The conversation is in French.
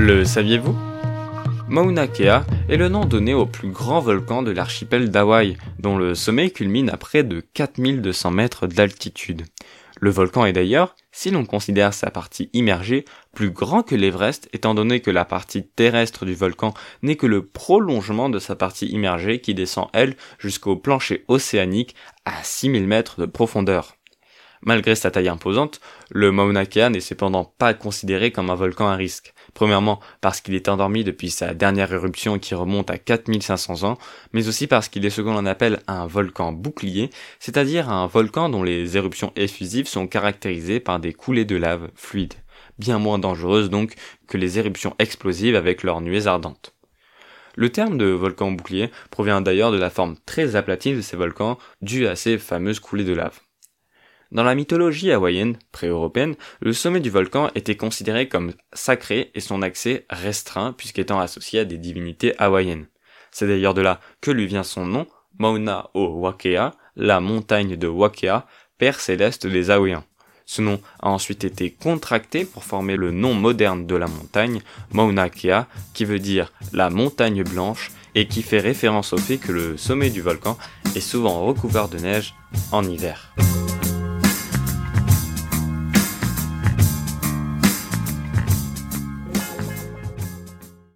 Le saviez-vous? Mauna Kea est le nom donné au plus grand volcan de l'archipel d'Hawaï, dont le sommet culmine à près de 4200 mètres d'altitude. Le volcan est d'ailleurs, si l'on considère sa partie immergée, plus grand que l'Everest étant donné que la partie terrestre du volcan n'est que le prolongement de sa partie immergée qui descend elle jusqu'au plancher océanique à 6000 mètres de profondeur. Malgré sa taille imposante, le Mauna Kea n'est cependant pas considéré comme un volcan à risque. Premièrement parce qu'il est endormi depuis sa dernière éruption qui remonte à 4500 ans, mais aussi parce qu'il est ce que l'on appelle un volcan bouclier, c'est-à-dire un volcan dont les éruptions effusives sont caractérisées par des coulées de lave fluides, bien moins dangereuses donc que les éruptions explosives avec leurs nuées ardentes. Le terme de volcan bouclier provient d'ailleurs de la forme très aplatie de ces volcans due à ces fameuses coulées de lave. Dans la mythologie hawaïenne pré-européenne, le sommet du volcan était considéré comme sacré et son accès restreint puisqu'étant associé à des divinités hawaïennes. C'est d'ailleurs de là que lui vient son nom, Mauna o Wakea, la montagne de Wakea, père céleste des Hawaïens. Ce nom a ensuite été contracté pour former le nom moderne de la montagne, Mauna Kea, qui veut dire la montagne blanche et qui fait référence au fait que le sommet du volcan est souvent recouvert de neige en hiver.